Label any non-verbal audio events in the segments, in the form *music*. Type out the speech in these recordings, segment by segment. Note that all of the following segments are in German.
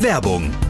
Werbung.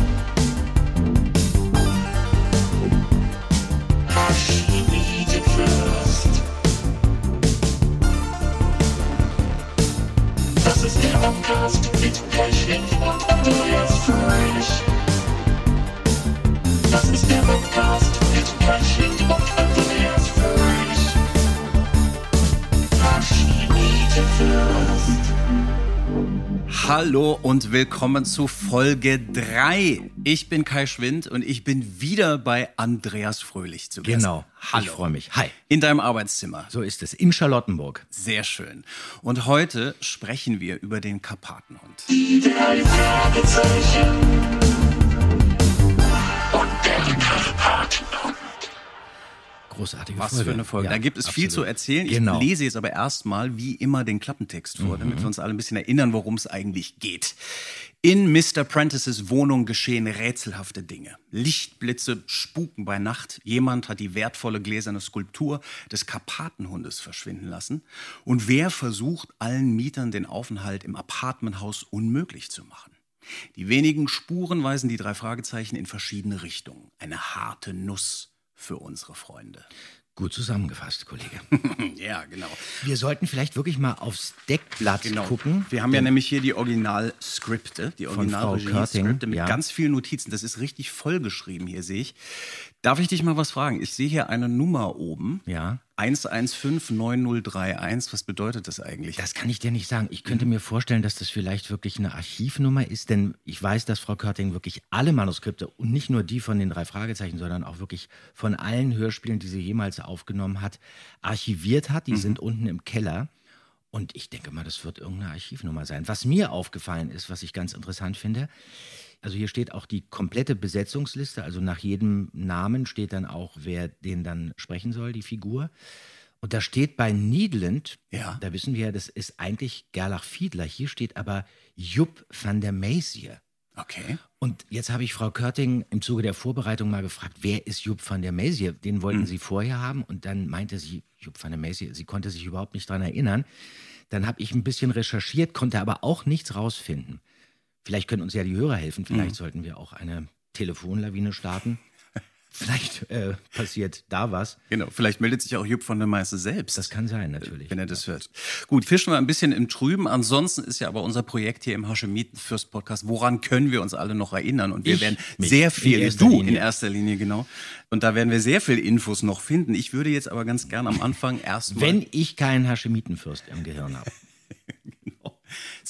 Hallo und willkommen zu Folge 3. Ich bin Kai Schwind und ich bin wieder bei Andreas Fröhlich zu Gast. Genau. Hallo. Ich freue mich. Hi. In deinem Arbeitszimmer. So ist es. In Charlottenburg. Sehr schön. Und heute sprechen wir über den Karpatenhund. Die drei Fragezeichen. Und der Karpatenhund. Großartige Was Folge. für eine Folge. Ja, da gibt es viel absolut. zu erzählen. Genau. Mhm. Ich lese jetzt aber erstmal wie immer den Klappentext vor, damit wir uns alle ein bisschen erinnern, worum es eigentlich geht. In Mr. Prentices Wohnung geschehen rätselhafte Dinge. Lichtblitze spuken bei Nacht. Jemand hat die wertvolle gläserne Skulptur des Karpatenhundes verschwinden lassen. Und wer versucht, allen Mietern den Aufenthalt im Apartmenthaus unmöglich zu machen? Die wenigen Spuren weisen die drei Fragezeichen in verschiedene Richtungen. Eine harte Nuss für unsere Freunde. Gut zusammengefasst, Kollege. *laughs* Ja, genau. Wir sollten vielleicht wirklich mal aufs Deckblatt Genau. gucken. Wir haben ja nämlich hier die Originalskripte, die Originalregie-Skripte mit ja. ganz vielen Notizen. Das ist richtig vollgeschrieben hier, sehe ich. Darf ich dich mal was fragen? Ich sehe hier eine Nummer oben. Ja. 1159031. Was bedeutet das eigentlich? Das kann ich dir nicht sagen. Ich könnte mir vorstellen, dass das vielleicht wirklich eine Archivnummer ist, denn ich weiß, dass Frau Körting wirklich alle Manuskripte und nicht nur die von den drei Fragezeichen, sondern auch wirklich von allen Hörspielen, die sie jemals aufgenommen hat, archiviert hat. Die sind unten im Keller. Und ich denke mal, das wird irgendeine Archivnummer sein. Was mir aufgefallen ist, was ich ganz interessant finde, also hier steht auch die komplette Besetzungsliste, also nach jedem Namen steht dann auch, wer den dann sprechen soll, die Figur. Und da steht bei Niedland, Ja. da wissen wir ja, das ist eigentlich Gerlach Fiedler. Hier steht aber Jupp van der Meisier. Okay. Und jetzt habe ich Frau Körting im Zuge der Vorbereitung mal gefragt, wer ist Jupp van der Meisier? Den wollten sie vorher haben und dann meinte sie, Jupp van der Meisier, sie konnte sich überhaupt nicht dran erinnern. Dann habe ich ein bisschen recherchiert, konnte aber auch nichts rausfinden. Vielleicht können uns ja die Hörer helfen, vielleicht sollten wir auch eine Telefonlawine starten. *laughs* Vielleicht äh, passiert da was. Genau, vielleicht meldet sich auch Jupp von der Meister selbst. Das kann sein, natürlich. wenn er das hört. Gut, fischen wir ein bisschen im Trüben. Ansonsten ist ja aber unser Projekt hier im Hashemiten Fürst Podcast. Woran können wir uns alle noch erinnern? Und wir Ich werden sehr in viel, erster du Linie. in erster Linie, genau. Und da werden wir sehr viel Infos noch finden. Ich würde jetzt aber ganz gern am Anfang *laughs* erstmal. Wenn ich keinen Haschemitenfürst im Gehirn habe.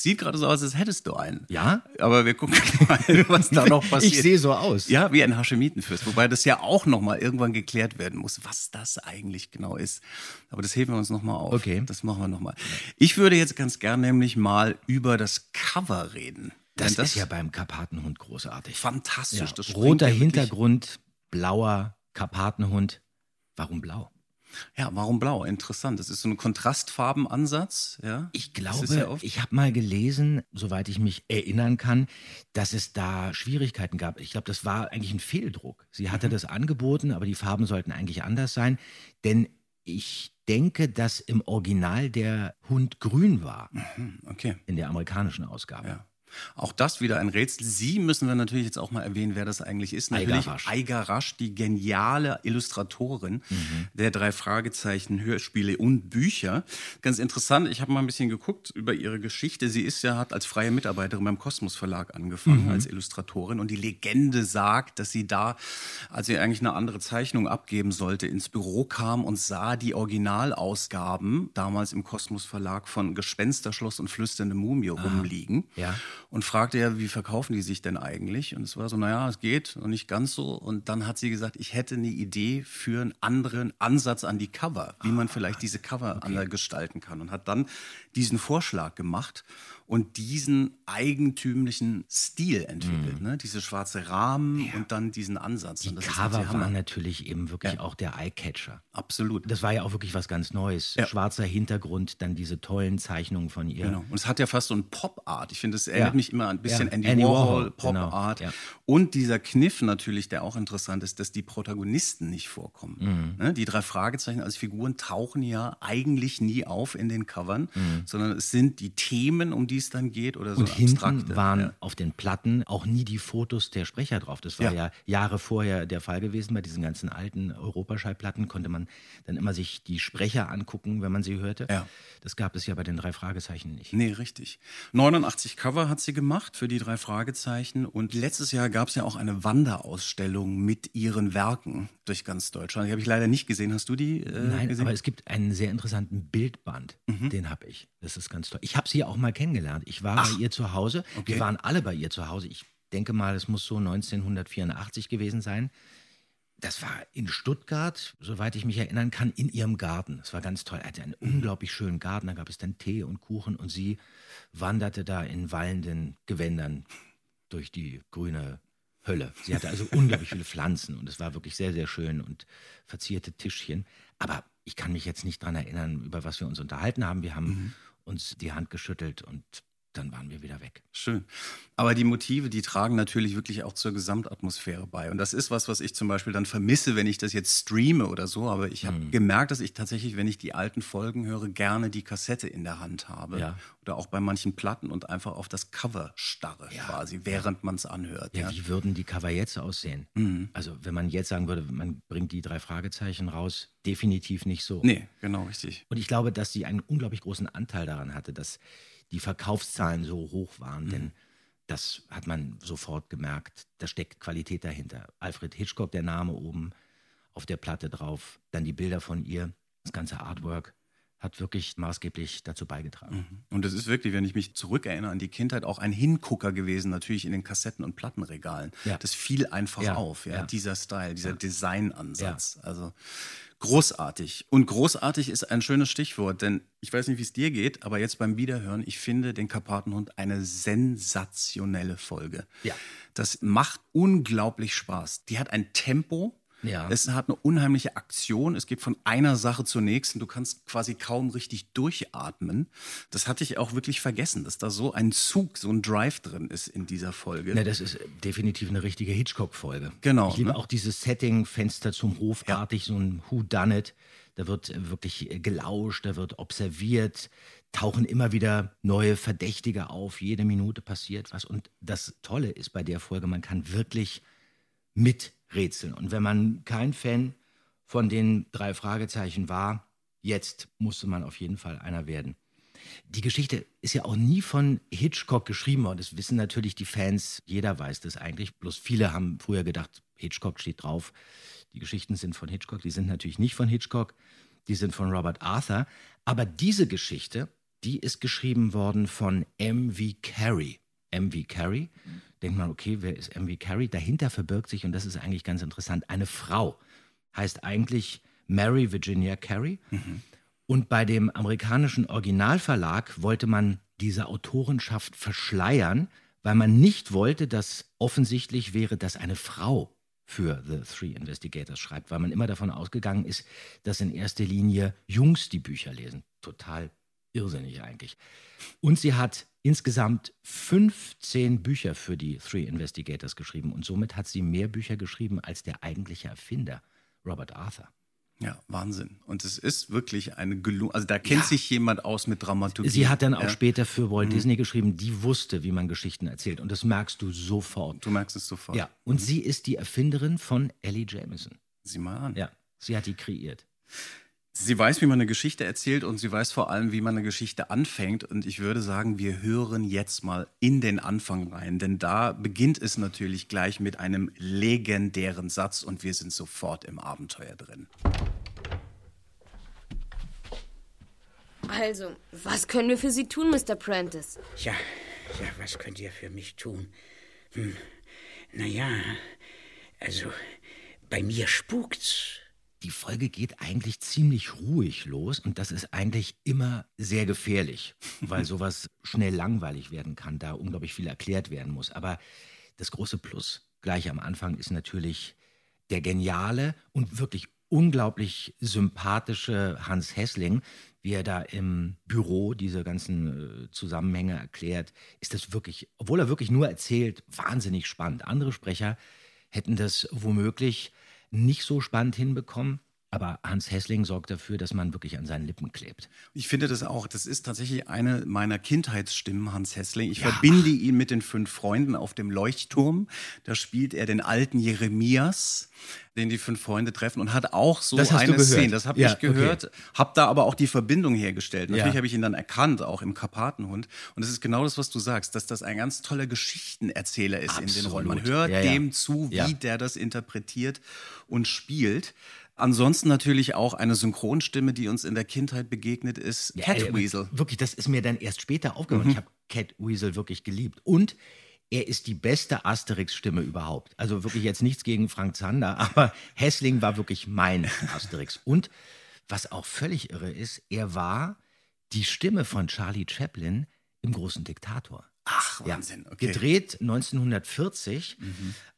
Sieht gerade so aus, als hättest du einen. Ja? Aber wir gucken *laughs* mal, was da noch passiert. Ich sehe so aus. Ja, wie ein Haschemitenfürst. Wobei das ja auch nochmal irgendwann geklärt werden muss, was das eigentlich genau ist. Aber das heben wir uns nochmal auf. Okay. Das machen wir nochmal. Ich würde jetzt ganz gern nämlich mal über das Cover reden. Das, Denn ist ja beim Karpatenhund großartig. fantastisch. Ja, Das roter Hintergrund, blauer Karpatenhund. Warum blau? Ja, warum blau? Interessant. Das ist so ein Kontrastfarbenansatz. Ja? Ich ja glaube, oft- ich habe mal gelesen, soweit ich mich erinnern kann, dass es da Schwierigkeiten gab. Ich glaube, das war eigentlich ein Fehldruck. Sie hatte Mhm. das angeboten, aber die Farben sollten eigentlich anders sein. Denn ich denke, dass im Original der Hund grün war, Hm, okay. in der amerikanischen Ausgabe. Ja. Auch das wieder ein Rätsel. Sie müssen wir natürlich jetzt auch mal erwähnen, wer das eigentlich ist. Natürlich. Aigar Rasch, die geniale Illustratorin Mhm. der drei Fragezeichen Hörspiele und Bücher. Ganz interessant, ich habe mal ein bisschen geguckt über ihre Geschichte. Sie ist ja, hat als freie Mitarbeiterin beim Kosmos Verlag angefangen, Mhm. als Illustratorin. Und die Legende sagt, dass sie da, als sie eigentlich eine andere Zeichnung abgeben sollte, ins Büro kam und sah die Originalausgaben, damals im Kosmos Verlag von Gespensterschloss und Flüsternde Mumie rumliegen Ja. Und fragte ja, wie verkaufen die sich denn eigentlich? Und es war so, naja, es geht und nicht ganz so. Und dann hat sie gesagt, ich hätte eine Idee für einen anderen Ansatz an die Cover, wie man vielleicht diese Cover anders gestalten kann. Und hat dann diesen Vorschlag gemacht und diesen eigentümlichen Stil entwickelt. Ne? Diese schwarze Rahmen und dann diesen Ansatz. Die Cover waren natürlich eben wirklich auch der Eyecatcher. Absolut. Das war ja auch wirklich was ganz Neues. Ja. Schwarzer Hintergrund, dann diese tollen Zeichnungen von ihr. Genau. Und es hat ja fast so ein Pop-Art. Ich finde, es erinnert Ja. mich immer ein bisschen Ja. Andy, Andy Warhol, Warhol, Pop-Art. genau. Ja. Und dieser Kniff natürlich, der auch interessant ist, dass die Protagonisten nicht vorkommen. Mhm. Ne? Die drei Fragezeichen als Figuren tauchen ja eigentlich nie auf in den Covern, sondern es sind die Themen, um die es dann geht oder so. Und hinten abstrakte. waren ja. auf den Platten auch nie die Fotos der Sprecher drauf. Das war Ja. ja. Jahre vorher der Fall gewesen. Bei diesen ganzen alten Europaschallplatten konnte man dann immer sich die Sprecher angucken, wenn man sie hörte. Ja. Das gab es ja bei den drei Fragezeichen nicht. Nee, richtig. 89 Cover hat sie gemacht für die drei Fragezeichen. Und letztes Jahr gab es ja auch eine Wanderausstellung mit ihren Werken durch ganz Deutschland. Die habe ich leider nicht gesehen. Hast du die äh, Nein, gesehen? aber es gibt einen sehr interessanten Bildband. Mhm. Den habe ich. Das ist ganz toll. Ich habe sie ja auch mal kennengelernt. Ich war bei ihr zu Hause. okay. Wir waren alle bei ihr zu Hause. Ich denke mal, es muss so 1984 gewesen sein. Das war in Stuttgart, soweit ich mich erinnern kann, in ihrem Garten. Das war ganz toll. Er hatte einen Mhm. unglaublich schönen Garten. Da gab es dann Tee und Kuchen und sie wanderte da in wallenden Gewändern durch die grüne Hölle. Sie hatte also *laughs* unglaublich viele Pflanzen und es war wirklich sehr, sehr schön und verzierte Tischchen. Aber ich kann mich jetzt nicht dran erinnern, über was wir uns unterhalten haben. Wir haben Mhm. Uns die Hand geschüttelt und dann waren wir wieder weg. Schön. Aber die Motive, die tragen natürlich wirklich auch zur Gesamtatmosphäre bei. Und das ist was, was ich zum Beispiel dann vermisse, wenn ich das jetzt streame oder so. Aber ich habe Mhm. gemerkt, dass ich tatsächlich, wenn ich die alten Folgen höre, gerne die Kassette in der Hand habe. Ja. Oder auch bei manchen Platten und einfach auf das Cover starre quasi, während man es anhört. Ja, Ja. Mhm. wie würden die Cover jetzt aussehen? Also, wenn man jetzt sagen würde, man bringt die drei Fragezeichen raus, definitiv nicht so. Nee, genau, richtig. Und ich glaube, dass sie einen unglaublich großen Anteil daran hatte, dass die Verkaufszahlen so hoch waren, denn das hat man sofort gemerkt. Da steckt Qualität dahinter. Alfred Hitchcock, der Name oben auf der Platte drauf, dann die Bilder von ihr, das ganze Artwork hat wirklich maßgeblich dazu beigetragen. Und es ist wirklich, wenn ich mich zurückerinnere an die Kindheit, auch ein Hingucker gewesen, natürlich in den Kassetten- und Plattenregalen. Ja. Das fiel einfach Ja, auf, ja. dieser Style, dieser Designansatz. Also großartig. Und großartig ist ein schönes Stichwort, denn ich weiß nicht, wie es dir geht, aber jetzt beim Wiederhören, ich finde den Karpatenhund eine sensationelle Folge. Ja. Das macht unglaublich Spaß. Die hat ein Tempo. Ja. Es hat eine unheimliche Aktion. Es geht von einer Sache zur nächsten. Du kannst quasi kaum richtig durchatmen. Das hatte ich auch wirklich vergessen, dass da so ein Zug, so ein Drive drin ist in dieser Folge. Na, das ist definitiv eine richtige Hitchcock-Folge. Genau, Ich liebe ne? auch dieses Setting, Fenster zum Hofartig, so ein Who Done It. Da wird äh, wirklich äh, gelauscht, da wird observiert, tauchen immer wieder neue Verdächtige auf. Jede Minute passiert was. Und das Tolle ist bei der Folge, man kann wirklich rätseln. Und wenn man kein Fan von den drei Fragezeichen war, jetzt musste man auf jeden Fall einer werden. Die Geschichte ist ja auch nie von Hitchcock geschrieben worden. Das wissen natürlich die Fans. Jeder weiß das eigentlich. Bloß viele haben früher gedacht, Hitchcock steht drauf. Die Geschichten sind von Hitchcock. Die sind natürlich nicht von Hitchcock. Die sind von Robert Arthur. Aber diese Geschichte, die ist geschrieben worden von M.V. Carey. M.V. Carey. Denkt man, okay, wer ist M.V. Carey? Dahinter verbirgt sich, und das ist eigentlich ganz interessant, eine Frau. Heißt eigentlich Mary Virginia Carey. Und bei dem amerikanischen Originalverlag wollte man diese Autorenschaft verschleiern, weil man nicht wollte, dass offensichtlich wäre, dass eine Frau für The Three Investigators schreibt, weil man immer davon ausgegangen ist, dass in erster Linie Jungs die Bücher lesen. Total irrsinnig eigentlich. Und sie hat insgesamt 15 Bücher für die Three Investigators geschrieben und somit hat sie mehr Bücher geschrieben als der eigentliche Erfinder, Robert Arthur. Ja, Wahnsinn. Und es ist wirklich eine gelungene, also da kennt Ja. sich jemand aus mit Dramaturgie. Sie hat dann auch ja. Mhm. später für Walt Disney geschrieben, die wusste, wie man Geschichten erzählt. Und das merkst du sofort. Du merkst es sofort. Ja, und sie ist die Erfinderin von Ellie Jameson. Sieh mal an. Ja, sie hat die kreiert. Sie weiß, wie man eine Geschichte erzählt und sie weiß vor allem, wie man eine Geschichte anfängt. Und ich würde sagen, wir hören jetzt mal in den Anfang rein, denn da beginnt es natürlich gleich mit einem legendären Satz und wir sind sofort im Abenteuer drin. Also, was können wir für Sie tun, Mr. Prentice? Ja, ja, was könnt ihr für mich tun? Hm, naja, also, bei mir spukt's. Die Folge geht eigentlich ziemlich ruhig los und das ist eigentlich immer sehr gefährlich, *laughs* weil sowas schnell langweilig werden kann, da unglaublich viel erklärt werden muss. Aber das große Plus gleich am Anfang ist natürlich der geniale und wirklich unglaublich sympathische Hans Hessling, wie er da im Büro diese ganzen äh, Zusammenhänge erklärt, ist das wirklich, obwohl er wirklich nur erzählt, wahnsinnig spannend. Andere Sprecher hätten das womöglich nicht so spannend hinbekommen, aber Hans Hessling sorgt dafür, dass man wirklich an seinen Lippen klebt. Ich finde das auch, das ist tatsächlich eine meiner Kindheitsstimmen, Hans Hessling. Ich Ja. verbinde ihn mit den fünf Freunden auf dem Leuchtturm. Da spielt er den alten Jeremias, den die fünf Freunde treffen und hat auch so eine? Szene. Das habe Ja, ich gehört, habe da aber auch die Verbindung hergestellt. Natürlich Ja. habe ich ihn dann erkannt, auch im Karpatenhund. Und das ist genau das, was du sagst, dass das ein ganz toller Geschichtenerzähler ist in den Rollen. Man Absolut. hört dem zu, wie der das interpretiert und spielt. Ansonsten natürlich auch eine Synchronstimme, die uns in der Kindheit begegnet ist, Ja, ey, Catweasel. Wirklich, das ist mir dann erst später aufgefallen. Ich habe Catweasel wirklich geliebt. Und er ist die beste Asterix-Stimme überhaupt. Also wirklich jetzt nichts gegen Frank Zander, *laughs* aber Hessling war wirklich mein Asterix. Und was auch völlig irre ist, er war die Stimme von Charlie Chaplin im großen Diktator. Ach, Wahnsinn. Okay. Mhm. Gedreht 1940,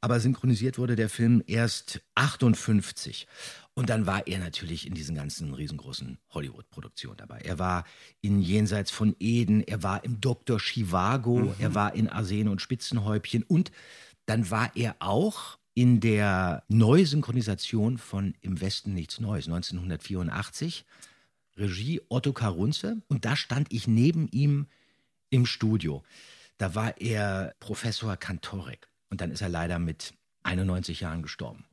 aber synchronisiert wurde der Film erst 58. Und dann war er natürlich in diesen ganzen riesengroßen Hollywood-Produktionen dabei. Er war in Jenseits von Eden, er war im Dr. Chivago, Mhm. er war in Arsen und Spitzenhäubchen und dann war er auch in der Neusynchronisation von Im Westen nichts Neues, 1984. Regie Otto Karunze und da stand ich neben ihm im Studio. Da war er Professor Kantorek und dann ist er leider mit 91 Jahren gestorben.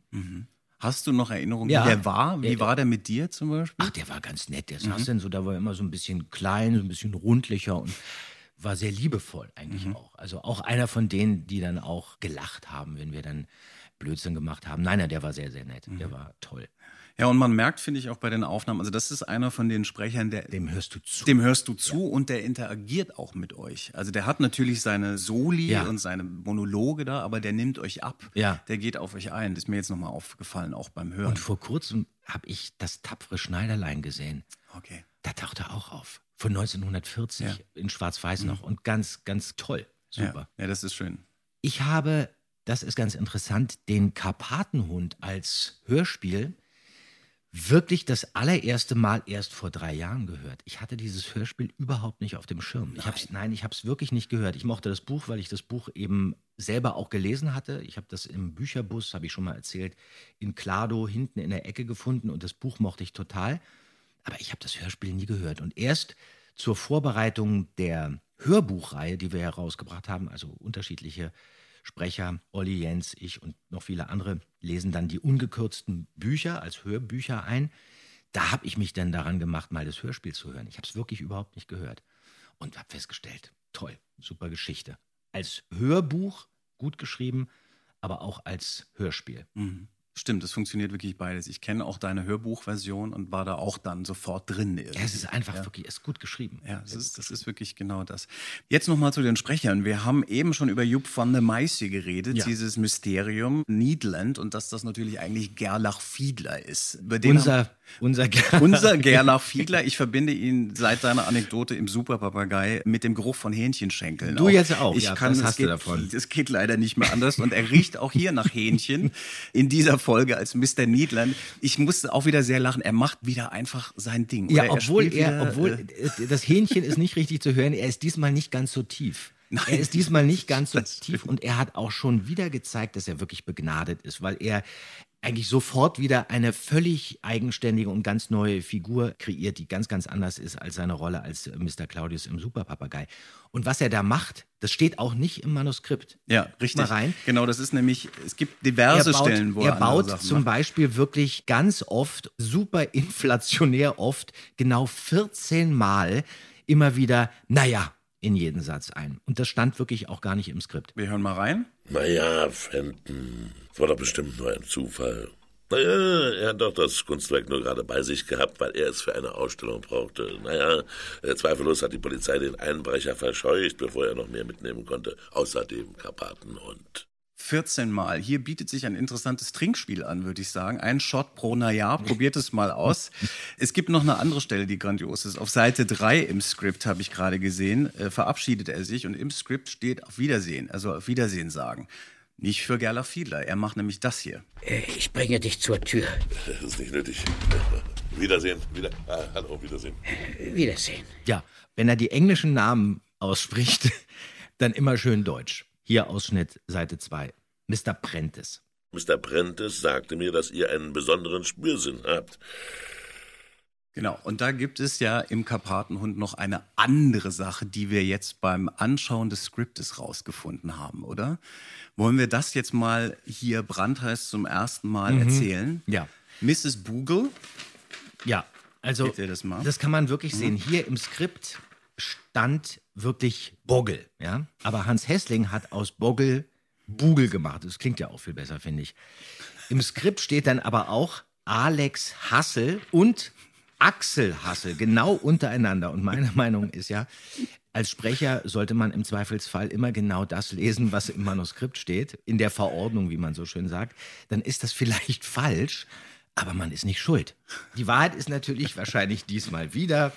Hast du noch Erinnerungen, Ja. wie der war? Wie Ja. war der mit dir zum Beispiel? Ach, der war ganz nett. Der saß dann so, da war er immer so ein bisschen klein, so ein bisschen rundlicher und war sehr liebevoll eigentlich auch. Also auch einer von denen, die dann auch gelacht haben, wenn wir dann Blödsinn gemacht haben. Nein, nein, der war sehr, sehr nett. Der war toll. Ja, und man merkt, finde ich, auch bei den Aufnahmen, also das ist einer von den Sprechern, der, Dem hörst du zu. dem hörst du zu und der interagiert auch mit euch. Also der hat natürlich seine Soli Ja. und seine Monologe da, aber der nimmt euch ab. Ja. Der geht auf euch ein. Das ist mir jetzt nochmal aufgefallen, auch beim Hören. Und vor kurzem habe ich das tapfere Schneiderlein gesehen. okay. Da taucht er auch auf. Von 1940 Ja. Mhm. in Schwarz-Weiß noch. Und ganz, ganz toll. Super. Ja. ja, das ist schön. Ich habe, das ist ganz interessant, den Karpatenhund als Hörspiel wirklich das allererste Mal erst vor drei Jahren gehört. Ich hatte dieses Hörspiel überhaupt nicht auf dem Schirm. Ich hab's, nein, ich habe es wirklich nicht gehört. Ich mochte das Buch, weil ich das Buch eben selber auch gelesen hatte. Ich habe das im Bücherbus, habe ich schon mal erzählt, in Klado hinten in der Ecke gefunden und das Buch mochte ich total. Aber ich habe das Hörspiel nie gehört. Und erst zur Vorbereitung der Hörbuchreihe, die wir herausgebracht haben, also unterschiedliche Sprecher, Olli Jens, ich und noch viele andere, lesen dann die ungekürzten Bücher als Hörbücher ein. Da habe ich mich dann daran gemacht, mal das Hörspiel zu hören. Ich habe es wirklich überhaupt nicht gehört und habe festgestellt, toll, super Geschichte. Als Hörbuch gut geschrieben, aber auch als Hörspiel. Stimmt, es funktioniert wirklich beides. Ich kenne auch deine Hörbuchversion und war da auch dann sofort drin. Ja, es ist einfach wirklich, es ist gut geschrieben. Ja, das ist, das ist wirklich genau das. Jetzt nochmal zu den Sprechern. Wir haben eben schon über Jupp van der Meisse geredet, Ja. dieses Mysterium Niedland und dass das natürlich eigentlich Gerlach Fiedler ist. Unser, unser, Ger- *laughs* unser Gerlach *laughs* Fiedler, ich verbinde ihn seit deiner Anekdote im Superpapagei mit dem Geruch von Hähnchenschenkeln. Du jetzt auch, Ich ja, kann, das es hast du geht, davon. Es geht leider nicht mehr anders und er riecht auch hier nach Hähnchen in dieser Folge als Mr. Niedland. Ich musste auch wieder sehr lachen. Er macht wieder einfach sein Ding. Ja, Oder obwohl er, wieder, obwohl äh, äh, das Hähnchen ist nicht richtig zu hören, er ist diesmal nicht ganz so tief. *laughs* Nein, er ist diesmal nicht ganz so tief und er hat auch schon wieder gezeigt, dass er wirklich begnadet ist, weil er eigentlich sofort wieder eine völlig eigenständige und ganz neue Figur kreiert, die ganz, ganz anders ist als seine Rolle als äh, Mr. Claudius im Superpapagei. Und was er da macht, das steht auch nicht im Manuskript. Ja, richtig. Mal rein. Genau, das ist nämlich, es gibt diverse er baut, Stellen, wo er andere baut zum macht. Beispiel wirklich ganz oft, super *laughs* inflationär oft, genau 14 Mal immer wieder, naja, in jeden Satz ein. Und das stand wirklich auch gar nicht im Skript. Wir hören mal rein. Naja, Fenton, das war doch bestimmt nur ein Zufall. Naja, er hat doch das Kunstwerk nur gerade bei sich gehabt, weil er es für eine Ausstellung brauchte. Naja, äh, zweifellos hat die Polizei den Einbrecher verscheucht, bevor er noch mehr mitnehmen konnte. Außerdem Karpatenhund. 14 Mal. Hier bietet sich ein interessantes Trinkspiel an, würde ich sagen. Ein Shot pro Naja. Probiert es mal aus. *laughs* Es gibt noch eine andere Stelle, die grandios ist. Auf Seite 3 im Skript habe ich gerade gesehen, äh, verabschiedet er sich und im Skript steht auf Wiedersehen, also auf Wiedersehen sagen. Nicht für Gerlach Fiedler. Er macht nämlich das hier. Äh, Ich bringe dich zur Tür. *laughs* Das ist nicht nötig. *laughs* Wiedersehen, wieder. Ah, hallo, Wiedersehen. Wiedersehen. Ja, wenn er die englischen Namen ausspricht, dann immer schön deutsch. Hier Ausschnitt Seite 2. Mr. Prentice. Mr. Prentice sagte mir, dass ihr einen besonderen Spürsinn habt. Genau, und da gibt es ja im Karpatenhund noch eine andere Sache, die wir jetzt beim Anschauen des Skriptes rausgefunden haben, oder? Wollen wir das jetzt mal hier brandheiß zum ersten Mal erzählen? Ja. Mrs. Boogle, Ja, also das mal? kann man wirklich sehen. Hier im Skript stand wirklich Boggle, ja. Aber Hans Hessling hat aus Boggle Bugel gemacht. Das klingt ja auch viel besser, finde ich. Im Skript steht dann aber auch Alex Hassel und Axel Hassel genau untereinander. Und meine *laughs* Meinung ist ja, als Sprecher sollte man im Zweifelsfall immer genau das lesen, was im Manuskript steht, in der Verordnung, wie man so schön sagt. Dann ist das vielleicht falsch, aber man ist nicht schuld. Die Wahrheit ist natürlich wahrscheinlich diesmal wieder,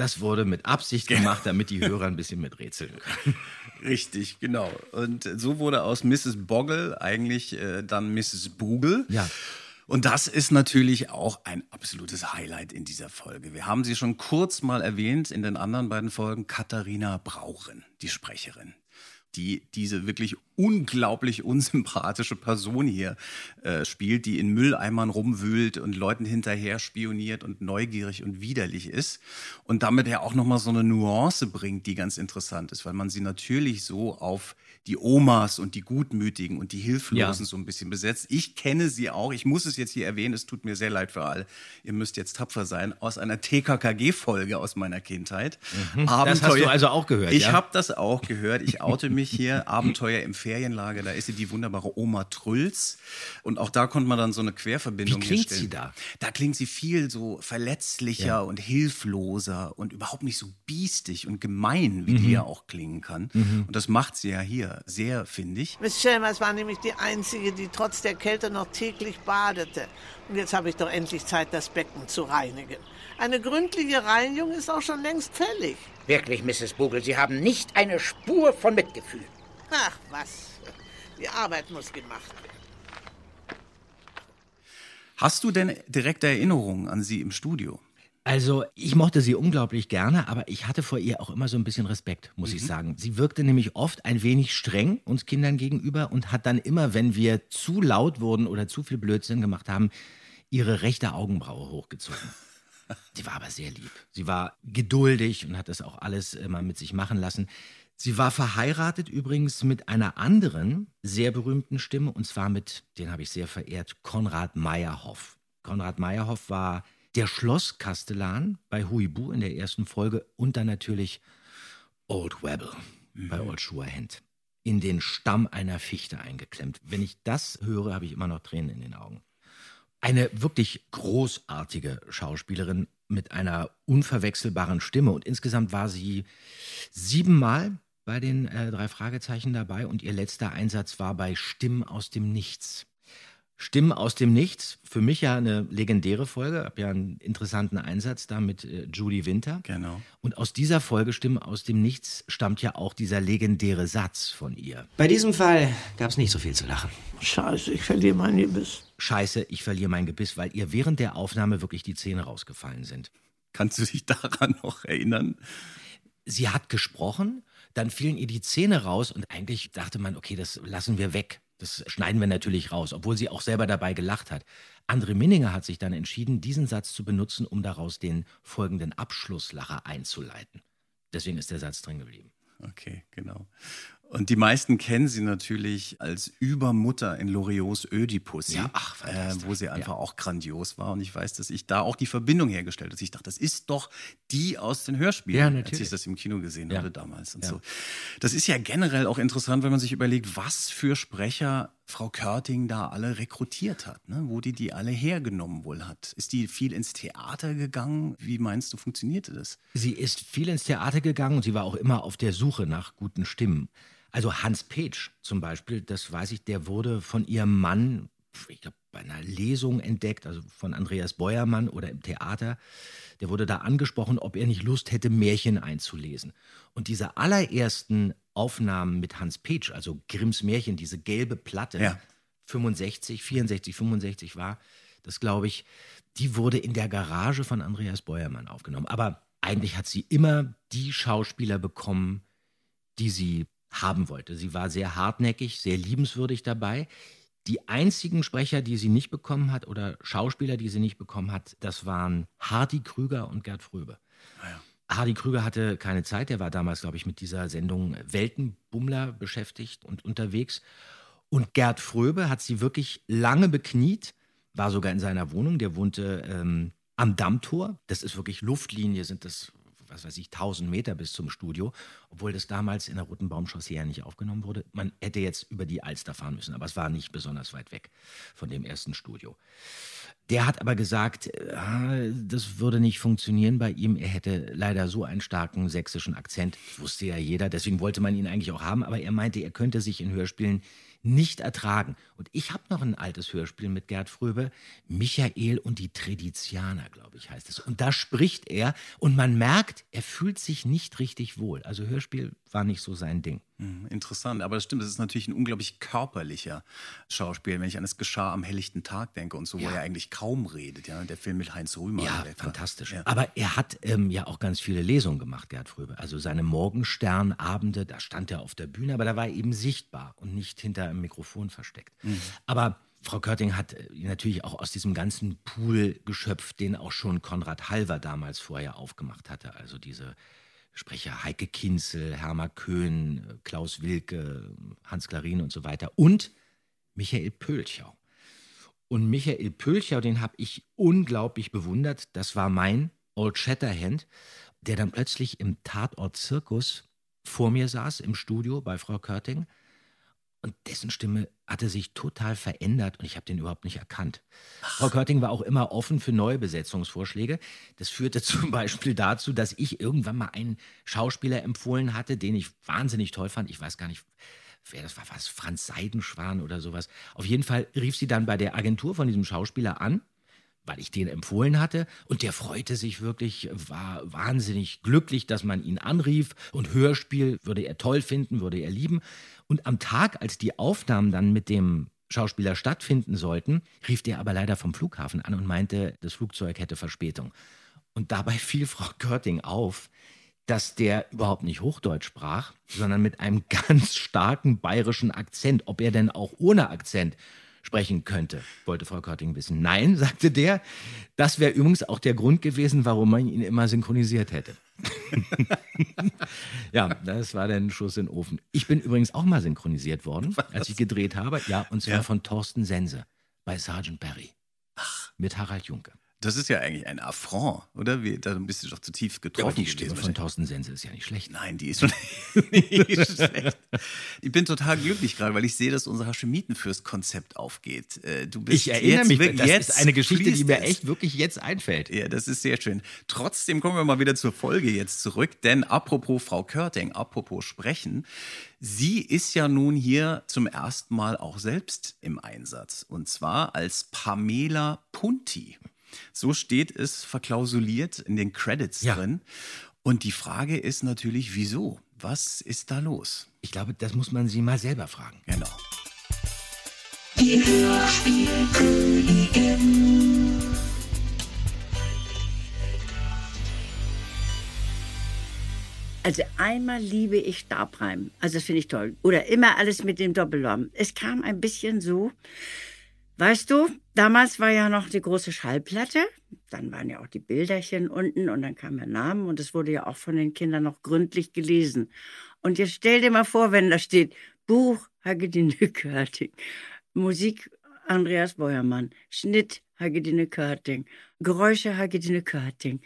das wurde mit Absicht gemacht, damit die Hörer ein bisschen miträtseln können. *laughs* richtig, genau. Und so wurde aus Mrs. Boggle eigentlich äh, dann Mrs. Boogle. Ja. Und das ist natürlich auch ein absolutes Highlight in dieser Folge. Wir haben sie schon kurz mal erwähnt in den anderen beiden Folgen. Katharina Brauchen, die Sprecherin, die diese wirklich unglaublich unsympathische Person hier äh, spielt, die in Mülleimern rumwühlt und Leuten hinterher spioniert und neugierig und widerlich ist und damit ja auch nochmal so eine Nuance bringt, die ganz interessant ist, weil man sie natürlich so auf die Omas und die Gutmütigen und die Hilflosen Ja. so ein bisschen besetzt. Ich kenne sie auch, ich muss es jetzt hier erwähnen, es tut mir sehr leid für alle. Ihr müsst jetzt tapfer sein, aus einer TKKG-Folge aus meiner Kindheit. Mhm. Das hast du also auch gehört, Ich ja? habe das auch gehört. Ich oute *laughs* mich hier. Abenteuer im Ferienlager, da ist sie die wunderbare Oma Trülls. Und auch da konnte man dann so eine Querverbindung Wie klingt herstellen. sie da? Da klingt sie viel so verletzlicher und hilfloser und überhaupt nicht so biestig und gemein, wie Mhm. die ja auch klingen kann. Und das macht sie ja hier sehr, finde ich. Miss Chalmers war nämlich die Einzige, die trotz der Kälte noch täglich badete. Und jetzt habe ich doch endlich Zeit, das Becken zu reinigen. Eine gründliche Reinigung ist auch schon längst fällig. Wirklich, Mrs. Bugel, Sie haben nicht eine Spur von Mitgefühl. Ach was, die Arbeit muss gemacht werden. Hast du denn direkte Erinnerungen an sie im Studio? Also, ich mochte sie unglaublich gerne, aber ich hatte vor ihr auch immer so ein bisschen Respekt, muss ich sagen. Sie wirkte nämlich oft ein wenig streng uns Kindern gegenüber und hat dann immer, wenn wir zu laut wurden oder zu viel Blödsinn gemacht haben, ihre rechte Augenbraue hochgezogen. *laughs* Sie war aber sehr lieb. Sie war geduldig und hat das auch alles immer mit sich machen lassen. Sie war verheiratet übrigens mit einer anderen sehr berühmten Stimme, und zwar mit, den habe ich sehr verehrt, Konrad Meyerhoff. Konrad Meyerhoff war der Schlosskastellan bei Huibu in der ersten Folge und dann natürlich Old Webble bei Old Schuerhand. In den Stamm einer Fichte eingeklemmt. Wenn ich das höre, habe ich immer noch Tränen in den Augen. Eine wirklich großartige Schauspielerin mit einer unverwechselbaren Stimme. Und insgesamt war sie siebenmal bei den äh, drei Fragezeichen dabei und ihr letzter Einsatz war bei Stimmen aus dem Nichts. Stimmen aus dem Nichts, für mich ja eine legendäre Folge, habe ja einen interessanten Einsatz da mit äh, Judy Winter. Genau. Und aus dieser Folge Stimmen aus dem Nichts stammt ja auch dieser legendäre Satz von ihr. Bei diesem Fall gab es nicht so viel zu lachen. Scheiße, ich verliere mein Gebiss. Scheiße, ich verliere mein Gebiss, weil ihr während der Aufnahme wirklich die Zähne rausgefallen sind. Kannst du dich daran noch erinnern? Sie hat gesprochen, dann fielen ihr die Zähne raus und eigentlich dachte man, okay, das lassen wir weg. Das schneiden wir natürlich raus, obwohl sie auch selber dabei gelacht hat. André Minninger hat sich dann entschieden, diesen Satz zu benutzen, um daraus den folgenden Abschlusslacher einzuleiten. Deswegen ist der Satz drin geblieben. Okay, genau. Und die meisten kennen sie natürlich als Übermutter in Loriots Ödipus, Ja, ach, äh, wo sie einfach Ja. auch grandios war. Und ich weiß, dass ich da auch die Verbindung hergestellt habe. Ich dachte, das ist doch die aus den Hörspielen, Ja, als ich das im Kino gesehen Ja. hatte damals. Und so. Das ist ja generell auch interessant, wenn man sich überlegt, was für Sprecher Frau Körting da alle rekrutiert hat, ne? wo die die alle hergenommen wohl hat. Ist die viel ins Theater gegangen? Wie meinst du, funktionierte das? Sie ist viel ins Theater gegangen und sie war auch immer auf der Suche nach guten Stimmen. Also Hans Petsch zum Beispiel, das weiß ich, der wurde von ihrem Mann, ich glaube, bei einer Lesung entdeckt, also von Andreas Beuermann oder im Theater. Der wurde da angesprochen, ob er nicht Lust hätte, Märchen einzulesen. Und diese allerersten Aufnahmen mit Hans Petsch, also Grimms Märchen, diese gelbe Platte, Ja. 65, 64, 65 war, das glaube ich, die wurde in der Garage von Andreas Beuermann aufgenommen. Aber eigentlich hat sie immer die Schauspieler bekommen, die sie haben wollte. Sie war sehr hartnäckig, sehr liebenswürdig dabei. Die einzigen Sprecher, die sie nicht bekommen hat oder Schauspieler, die sie nicht bekommen hat, das waren Hardy Krüger und Gerd Fröbe. Hardy Krüger hatte keine Zeit, der war damals, glaube ich, mit dieser Sendung Weltenbummler beschäftigt und unterwegs. Und Gerd Fröbe hat sie wirklich lange bekniet, war sogar in seiner Wohnung, der wohnte ähm, am Dammtor. Das ist wirklich Luftlinie, sind das, was weiß ich, 1000 Meter bis zum Studio, obwohl das damals in der Roten Baumchaussee ja nicht aufgenommen wurde. Man hätte jetzt über die Alster fahren müssen, aber es war nicht besonders weit weg von dem ersten Studio. Der hat aber gesagt, äh, das würde nicht funktionieren bei ihm. Er hätte leider so einen starken sächsischen Akzent. Wusste ja jeder, deswegen wollte man ihn eigentlich auch haben. Aber er meinte, er könnte sich in Hörspielen nicht ertragen. Und ich habe noch ein altes Hörspiel mit Gerd Fröbe, Michael und die Tradizianer, glaube ich, heißt es. Und da spricht er und man merkt, er fühlt sich nicht richtig wohl. Also Hörspiel war nicht so sein Ding. Hm, Interessant, aber das stimmt, es ist natürlich ein unglaublich körperlicher Schauspiel, wenn ich an es geschah am helllichten Tag denke und so, wo Ja. er eigentlich kaum redet, ja, der Film mit Heinz Rühmer. Ja, fantastisch. Ja. Aber er hat ähm, ja auch ganz viele Lesungen gemacht, Gerd Fröbe. Also seine Morgensternabende, da stand er auf der Bühne, aber da war er eben sichtbar und nicht hinter einem Mikrofon versteckt. Aber Frau Körting hat äh, natürlich auch aus diesem ganzen Pool geschöpft, den auch schon Konrad Halver damals vorher aufgemacht hatte. Also diese Sprecher Heike Kinzel, Hermann Köhn, äh, Klaus Wilke, Hans Klarin und so weiter. Und Michael Pölchau. Und Michael Pölcher, den habe ich unglaublich bewundert. Das war mein Old Shatterhand, der dann plötzlich im Tatort Zirkus vor mir saß im Studio bei Frau Körting. Und dessen Stimme hatte sich total verändert und ich habe den überhaupt nicht erkannt. Frau Körting war auch immer offen für neue Besetzungsvorschläge. Das führte *laughs* zum Beispiel dazu, dass ich irgendwann mal einen Schauspieler empfohlen hatte, den ich wahnsinnig toll fand. Ich weiß gar nicht, wer das war, was Franz Seidenschwan oder sowas. Auf jeden Fall rief sie dann bei der Agentur von diesem Schauspieler an, weil ich den empfohlen hatte. Und der freute sich wirklich, war wahnsinnig glücklich, dass man ihn anrief. Und Hörspiel würde er toll finden, würde er lieben. Und am Tag, als die Aufnahmen dann mit dem Schauspieler stattfinden sollten, rief der aber leider vom Flughafen an und meinte, das Flugzeug hätte Verspätung. Und dabei *laughs* fiel Frau Körting auf, dass der überhaupt nicht Hochdeutsch sprach, sondern mit einem *laughs* ganz starken bayerischen Akzent. Ob er denn auch ohne Akzent sprechen könnte, wollte Frau Körting wissen. Nein, *laughs* sagte der. Das wäre übrigens auch der Grund gewesen, warum man ihn immer synchronisiert hätte. *laughs* ja, das war dann Schuss in den Ofen. Ich bin übrigens auch mal synchronisiert worden, als ich gedreht habe. Ja, und zwar Ja. von Thorsten Sense bei Sergeant Barry. Ach. Mit Harald Junke. Das ist ja eigentlich ein Affront, oder? Wie, da bist du doch zu tief Ja, aber getroffen die Stimme von Thorsten Sense ist ja nicht schlecht. Nein, die ist *laughs* nicht schlecht. Ich bin total glücklich gerade, weil ich sehe, dass unser Haschemitenfürst-Konzept aufgeht. Äh, Du bist Ich erinnere jetzt mich, wirklich- das jetzt ist eine Geschichte, die mir echt wirklich jetzt einfällt. Ja, das ist sehr schön. Trotzdem kommen wir mal wieder zur Folge jetzt zurück, denn apropos Frau Körting, apropos sprechen, sie ist ja nun hier zum ersten Mal auch selbst im Einsatz und zwar als Pamela Punti. So steht es verklausuliert in den Credits Ja. drin. Und die Frage ist natürlich, wieso? Was ist da los? Ich glaube, das muss man sie mal selber fragen. Genau. Die Hörspielkönigin. Also einmal liebe ich Stabreim. Also das finde ich toll. Oder immer alles mit dem Doppelraum. Es kam ein bisschen so, weißt du, damals war ja noch die große Schallplatte. Dann waren ja auch die Bilderchen unten und dann kam der Name und es wurde ja auch von den Kindern noch gründlich gelesen. Und jetzt stell dir mal vor, wenn da steht, Buch Hagedine Körting, Musik Andreas Beuermann, Schnitt Hagedine Körting, Geräusche Hagedine Körting,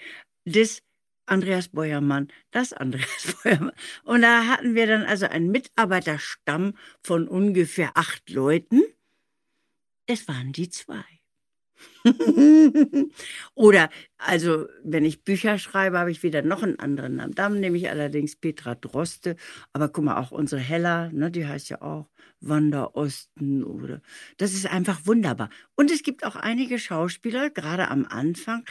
das Andreas Beuermann, das Andreas *laughs* Beuermann. Und da hatten wir dann also einen Mitarbeiterstamm von ungefähr acht Leuten. Es waren die zwei. *laughs* Oder, also, wenn ich Bücher schreibe, habe ich wieder noch einen anderen Namen. Dann nehme ich allerdings Petra Droste. Aber guck mal, auch unsere Hella, ne, die heißt ja auch Wanda Osten oder. Das ist einfach wunderbar. Und es gibt auch einige Schauspieler, gerade am Anfang,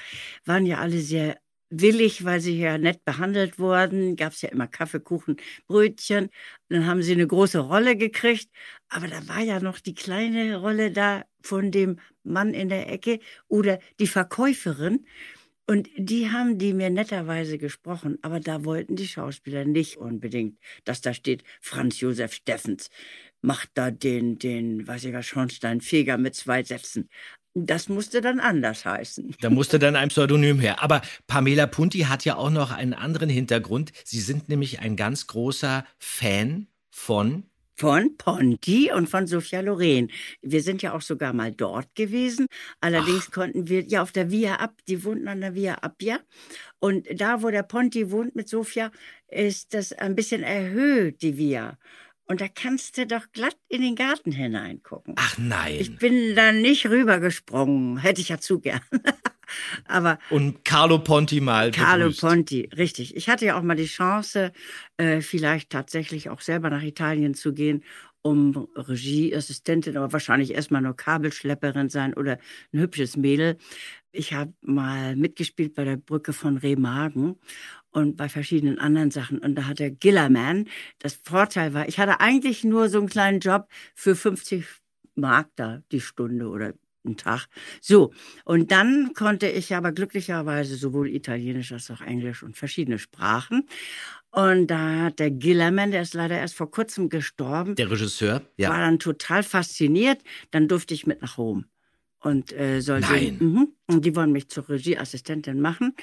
waren ja alle sehr willig, weil sie ja nett behandelt wurden. Gab es ja immer Kaffee, Kuchen, Brötchen. Dann haben sie eine große Rolle gekriegt. Aber da war ja noch die kleine Rolle da von dem Mann in der Ecke oder die Verkäuferin. Und die haben die mir netterweise gesprochen, aber da wollten die Schauspieler nicht unbedingt, dass da steht, Franz Josef Steffens macht da den, den, weiß ich was, Schornsteinfeger mit zwei Sätzen. Das musste dann anders heißen. Da musste dann ein Pseudonym her. Aber Pamela Punti hat ja auch noch einen anderen Hintergrund. Sie sind nämlich ein ganz großer Fan von Von Ponti und von Sophia Loren. Wir sind ja auch sogar mal dort gewesen. Allerdings konnten wir, ja, auf der Via Ab, die wohnten an der Via Appia. Und da, wo der Ponti wohnt mit Sophia, ist das ein bisschen erhöht, die Via. Und da kannst du doch glatt in den Garten hineingucken. Ach nein. Ich bin da nicht rübergesprungen. Hätte ich ja zu gern. *laughs* Aber und Carlo Ponti mal Carlo begrüßt. Ponti, richtig. Ich hatte ja auch mal die Chance, äh, vielleicht tatsächlich auch selber nach Italien zu gehen, um Regieassistentin, aber wahrscheinlich erstmal nur Kabelschlepperin sein oder ein hübsches Mädel. Ich habe mal mitgespielt bei der Brücke von Remagen und bei verschiedenen anderen Sachen. Und da hat der Gillerman, das Vorteil war, ich hatte eigentlich nur so einen kleinen Job für 50 Mark da die Stunde oder einen Tag. So, und dann konnte ich aber glücklicherweise sowohl Italienisch als auch Englisch und verschiedene Sprachen. Und da hat der Gillerman, der ist leider erst vor kurzem gestorben, Der Regisseur, war ja. dann total fasziniert. Dann durfte ich mit nach Rom. Und äh, sollte, Nein. Mhm. Und die wollen mich zur Regieassistentin machen.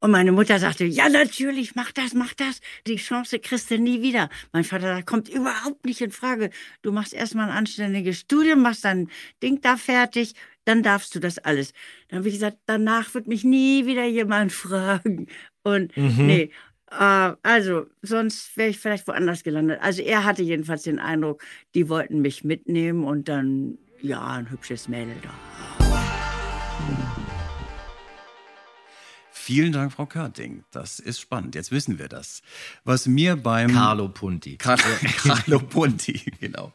Und meine Mutter sagte, ja, natürlich, mach das, mach das. Die Chance kriegst du nie wieder. Mein Vater sagt, kommt überhaupt nicht in Frage. Du machst erstmal ein anständiges Studium, machst dein Ding da fertig, dann darfst du das alles. Dann habe ich gesagt, danach wird mich nie wieder jemand *laughs* fragen. Und Mhm. nee, äh, also sonst wäre ich vielleicht woanders gelandet. Also er hatte jedenfalls den Eindruck, die wollten mich mitnehmen und dann, ja, ein hübsches Mädel da. Vielen Dank, Frau Körting. Das ist spannend. Jetzt wissen wir das. Was mir beim Carlo Punti. Car *laughs* Carlo Ponti, genau.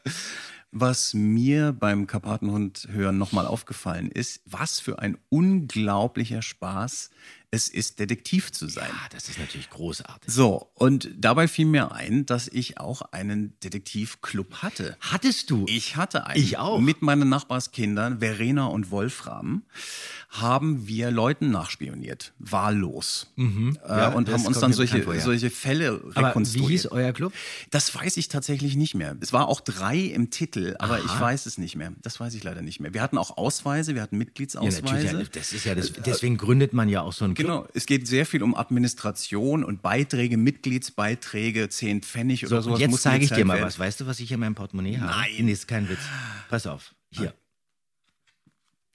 Was mir beim Karpatenhund hören nochmal aufgefallen ist, was für ein unglaublicher Spaß Es ist Detektiv zu sein. Ah, das ist natürlich großartig. So, und dabei fiel mir ein, dass ich auch einen Detektivclub hatte. Hattest du? Ich hatte einen. Ich auch. Mit meinen Nachbarskindern, Verena und Wolfram, haben wir Leuten nachspioniert. Wahllos. Äh, Ja, und haben uns dann solche, vor, ja. solche Fälle Aber rekonstruiert. wie hieß euer Club? Das weiß ich tatsächlich nicht mehr. Es war auch drei im Titel, aber ich weiß es nicht mehr. Das weiß ich leider nicht mehr. Wir hatten auch Ausweise, wir hatten Ja, Mitgliedsausweise. natürlich. Ja, das ist ja das, deswegen gründet man ja auch so einen. Genau, es geht sehr viel um Administration und Beiträge, Mitgliedsbeiträge, 10 Pfennig oder So, sowas. und jetzt zeige ich dir mal werden. was. Weißt du, was ich in meinem Portemonnaie habe? Nein. Nee, ist kein Witz. Pass auf. Hier.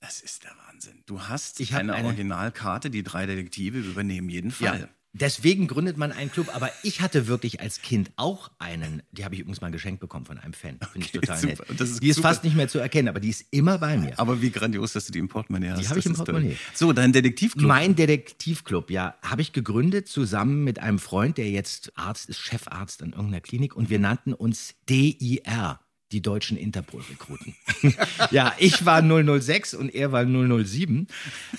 Das ist der Wahnsinn. Du hast eine, eine- originalkarte, die drei Detektive übernehmen jeden Fall. Ja. Deswegen gründet man einen Club, aber ich hatte wirklich als Kind auch einen, die habe ich übrigens mal geschenkt bekommen von einem Fan. Finde ich Okay, total super. nett. Das ist die ist super. fast nicht mehr zu erkennen, aber die ist immer bei mir. Aber wie grandios, dass du die im Portemonnaie hast. habe ich im. Portemonnaie. So, dein Detektivclub. Mein Detektivclub, ja, habe ich gegründet zusammen mit einem Freund, der jetzt Arzt ist, Chefarzt an irgendeiner Klinik und wir nannten uns DIR, die deutschen Interpol-Rekruten. *laughs* ja, ich war 006 und er war 007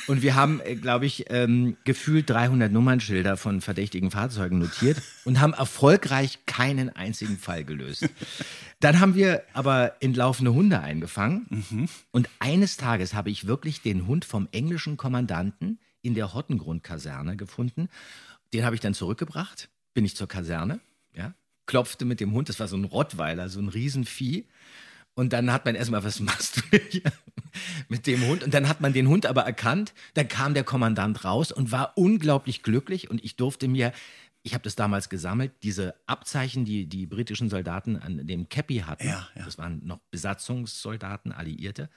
und wir haben, glaube ich, ähm, gefühlt 300 Nummernschilder von verdächtigen Fahrzeugen notiert und haben erfolgreich keinen einzigen Fall gelöst. Dann haben wir aber entlaufene Hunde eingefangen und eines Tages habe ich wirklich den Hund vom englischen Kommandanten in der Hottengrund-Kaserne gefunden. Den habe ich dann zurückgebracht, bin ich zur Kaserne, klopfte mit dem Hund, das war so ein Rottweiler, so ein Riesenvieh. Und dann hat man erstmal, was machst du hier *laughs* mit dem Hund? Und dann hat man den Hund aber erkannt. Dann kam der Kommandant raus und war unglaublich glücklich. Und ich durfte mir, ich habe das damals gesammelt, diese Abzeichen, die die britischen Soldaten an dem Käppi hatten. Ja, ja. Das waren noch Besatzungssoldaten, Alliierte.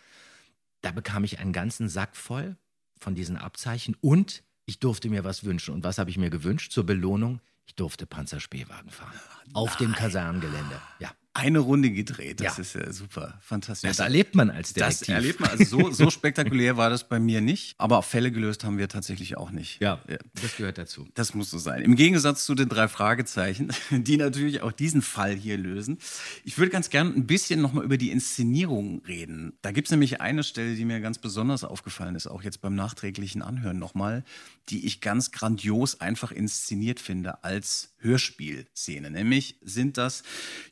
Da bekam ich einen ganzen Sack voll von diesen Abzeichen und ich durfte mir was wünschen. Und was habe ich mir gewünscht zur Belohnung? Ich durfte Panzerspähwagen fahren. Auf dem Kasernengelände. Ja. Eine Runde gedreht. Das Ja. ist ja super. Fantastisch. Das erlebt man als Das Detektiv. erlebt man. Also so, so spektakulär war das bei mir nicht. Aber Fälle gelöst haben wir tatsächlich auch nicht. Ja, das gehört dazu. Das muss so sein. Im Gegensatz zu den drei Fragezeichen, die natürlich auch diesen Fall hier lösen. Ich würde ganz gern ein bisschen nochmal über die Inszenierung reden. Da gibt es nämlich eine Stelle, die mir ganz besonders aufgefallen ist, auch jetzt beim nachträglichen Anhören nochmal, die ich ganz grandios einfach inszeniert finde als Hörspielszene. Nämlich sind das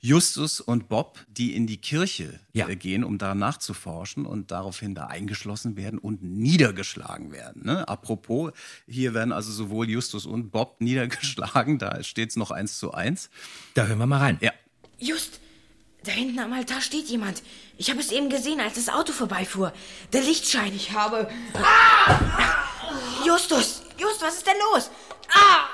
Justus und Bob, die in die Kirche Ja. äh, gehen, um da nachzuforschen und daraufhin da eingeschlossen werden und niedergeschlagen werden. Ne? Apropos, hier werden also sowohl Justus und Bob *laughs* niedergeschlagen, da steht es noch eins zu eins. Da hören wir mal rein. Ja, Just, da hinten am Altar steht jemand. Ich habe es eben gesehen, als das Auto vorbeifuhr. Der Lichtschein. Ich habe. Ah! Justus! Just, was ist denn los? Ah!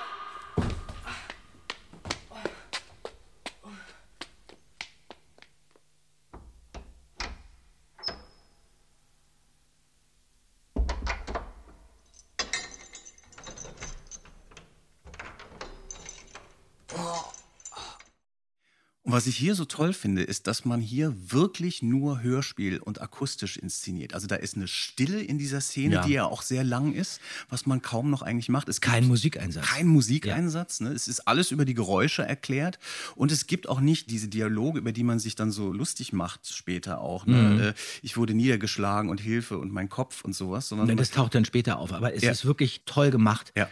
Was ich hier so toll finde, ist, dass man hier wirklich nur Hörspiel und akustisch inszeniert. Also da ist eine Stille in dieser Szene, Ja. die ja auch sehr lang ist, was man kaum noch eigentlich macht. Es Kein Musikeinsatz. Kein Musikeinsatz. Ne? Es ist alles über die Geräusche erklärt. Und es gibt auch nicht diese Dialoge, über die man sich dann so lustig macht später auch. Ne? Mhm. Äh, Ich wurde niedergeschlagen und Hilfe und mein Kopf und sowas. Sondern Nein, das taucht dann später auf. Aber es Ja. ist wirklich toll gemacht. Ja.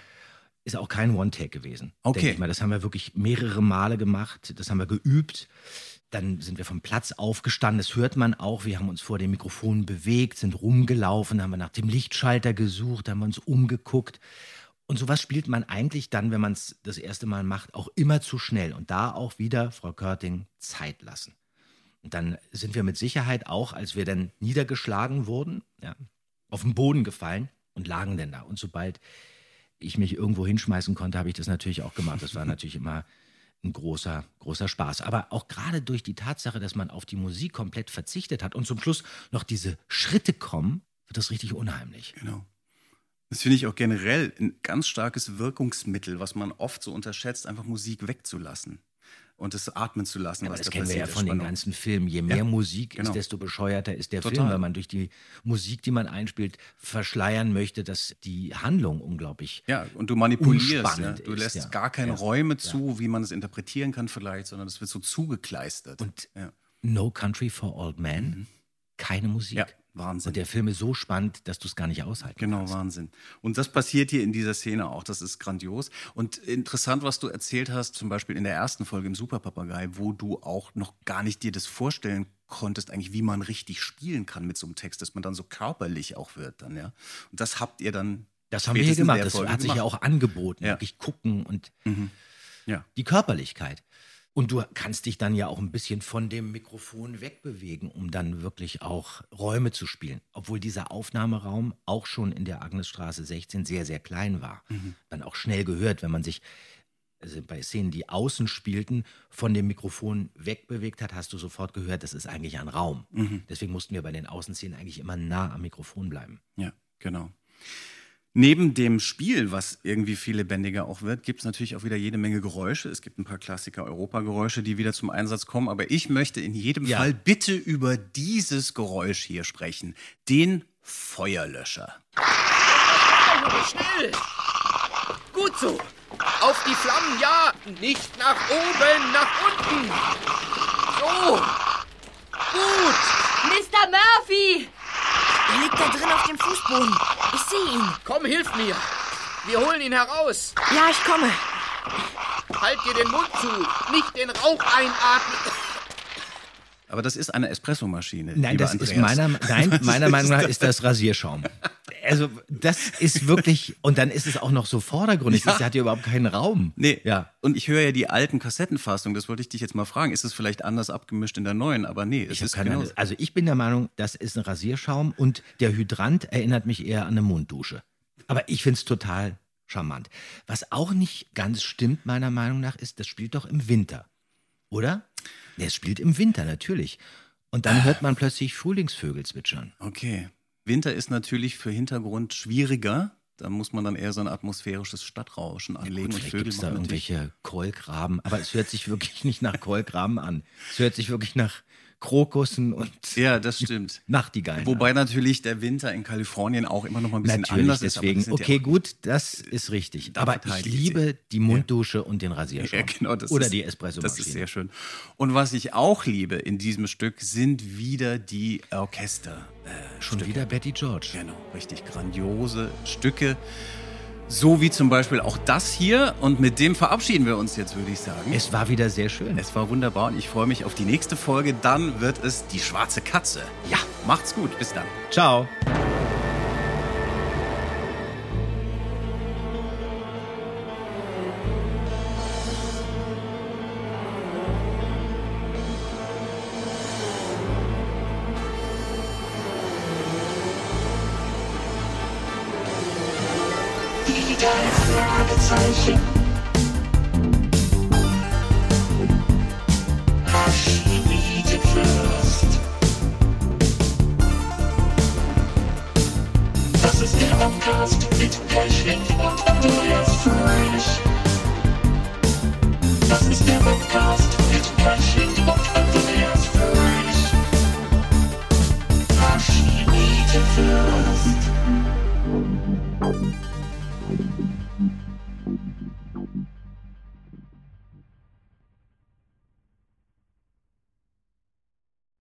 Ist auch kein One-Take gewesen. Okay. Ich mal. Das haben wir wirklich mehrere Male gemacht. Das haben wir geübt. Dann sind wir vom Platz aufgestanden. Das hört man auch. Wir haben uns vor dem Mikrofon bewegt, sind rumgelaufen, haben wir nach dem Lichtschalter gesucht, haben wir uns umgeguckt. Und sowas spielt man eigentlich dann, wenn man es das erste Mal macht, auch immer zu schnell. Und da auch wieder, Frau Körting, Zeit lassen. Und dann sind wir mit Sicherheit auch, als wir dann niedergeschlagen wurden, ja, auf den Boden gefallen und lagen dann da. Und sobald ich mich irgendwo hinschmeißen konnte, habe ich das natürlich auch gemacht. Das war natürlich immer ein großer, großer Spaß. Aber auch gerade durch die Tatsache, dass man auf die Musik komplett verzichtet hat und zum Schluss noch diese Schritte kommen, wird das richtig unheimlich. Genau. Das finde ich auch generell ein ganz starkes Wirkungsmittel, was man oft so unterschätzt, einfach Musik wegzulassen und es atmen zu lassen, Aber was das da kennen wir ja von den ganzen Filmen. Je mehr Ja, Musik genau. ist, desto bescheuerter ist der Total. Film, weil man durch die Musik, die man einspielt, verschleiern möchte, dass die Handlung unglaublich Ja, und du manipulierst. Ne? Du ist, lässt ja. gar keine Ja. Räume zu, wie man es interpretieren kann vielleicht, sondern es wird so zugekleistert. Und ja. No Country for Old Men, keine Musik. Wahnsinn. Und der Film ist so spannend, dass du es gar nicht aushalten Genau, kannst. Wahnsinn. Und das passiert hier in dieser Szene auch. Das ist grandios. Und interessant, was du erzählt hast, zum Beispiel in der ersten Folge im Superpapagei, wo du auch noch gar nicht dir das vorstellen konntest, eigentlich, wie man richtig spielen kann mit so einem Text, dass man dann so körperlich auch wird dann, ja. Und das habt ihr dann. Das haben wir hier gemacht. Das hat sich ja gemacht. auch angeboten. Ja. Wirklich gucken und Ja. die Körperlichkeit. Und du kannst dich dann ja auch ein bisschen von dem Mikrofon wegbewegen, um dann wirklich auch Räume zu spielen. Obwohl dieser Aufnahmeraum auch schon in der Agnesstraße 16 sehr, sehr klein war. Dann auch schnell gehört, wenn man sich also bei Szenen, die außen spielten, von dem Mikrofon wegbewegt hat, hast du sofort gehört, das ist eigentlich ein Raum. Deswegen mussten wir bei den Außenszenen eigentlich immer nah am Mikrofon bleiben. Ja, genau. Neben dem Spiel, was irgendwie viel lebendiger auch wird, gibt es natürlich auch wieder jede Menge Geräusche. Es gibt ein paar Klassiker Europageräusche, die wieder zum Einsatz kommen. Aber ich möchte in jedem Ja. Fall bitte über dieses Geräusch hier sprechen. Den Feuerlöscher. Schnell! Gut so! Auf die Flammen, ja! Nicht nach oben, nach unten! So! Gut! Mr. Murphy! Er liegt da drin auf dem Fußboden. Ich sehe ihn. Komm, hilf mir! Wir holen ihn heraus! Ja, ich komme. Halt dir den Mund zu! Nicht den Rauch einatmen! Aber das ist eine Espressomaschine. Nein, lieber das ist Andreas. meiner, nein, *laughs* meiner Meinung nach ist das Rasierschaum. Also das ist wirklich, und dann ist es auch noch so vordergründig, Ja. das hat ja überhaupt keinen Raum. Nee, Ja. Und ich höre ja die alten Kassettenfassungen, das wollte ich dich jetzt mal fragen. Ist es vielleicht anders abgemischt in der neuen? Aber nee, es Ich ist keine genau. Also ich bin der Meinung, das ist ein Rasierschaum und der Hydrant erinnert mich eher an eine Munddusche. Aber ich finde es total charmant. Was auch nicht ganz stimmt, meiner Meinung nach, ist, das spielt doch im Winter. Oder? Ja, Es spielt im Winter, natürlich. Und dann hört man plötzlich Frühlingsvögel zwitschern. Okay. Winter ist natürlich für Hintergrund schwieriger. Da muss man dann eher so ein atmosphärisches Stadtrauschen anlegen Gut, und gibt es da irgendwelche Keulgraben, aber es hört sich wirklich nicht nach Keulgraben an. Es hört sich wirklich nach Krokussen und Ja, das stimmt. Nachtigallen. Wobei natürlich der Winter in Kalifornien auch immer noch mal ein bisschen Natürlich, anders ist. deswegen. sind Okay, ja gut, das ist richtig. Aber ich liebe die Munddusche und den Rasierschaum. Ja, genau, das Oder ist, die Espresso-Maschine. Das ist sehr schön. Und was ich auch liebe in diesem Stück sind wieder die Orchester. Äh, Schon Stücke. wieder Betty George. Genau, richtig grandiose Stücke. So wie zum Beispiel auch das hier. Und mit dem verabschieden wir uns jetzt, würde ich sagen. Es war wieder sehr schön. Es war wunderbar und ich freue mich auf die nächste Folge. Dann wird es die schwarze Katze. Ja, macht's gut. Bis dann. Ciao.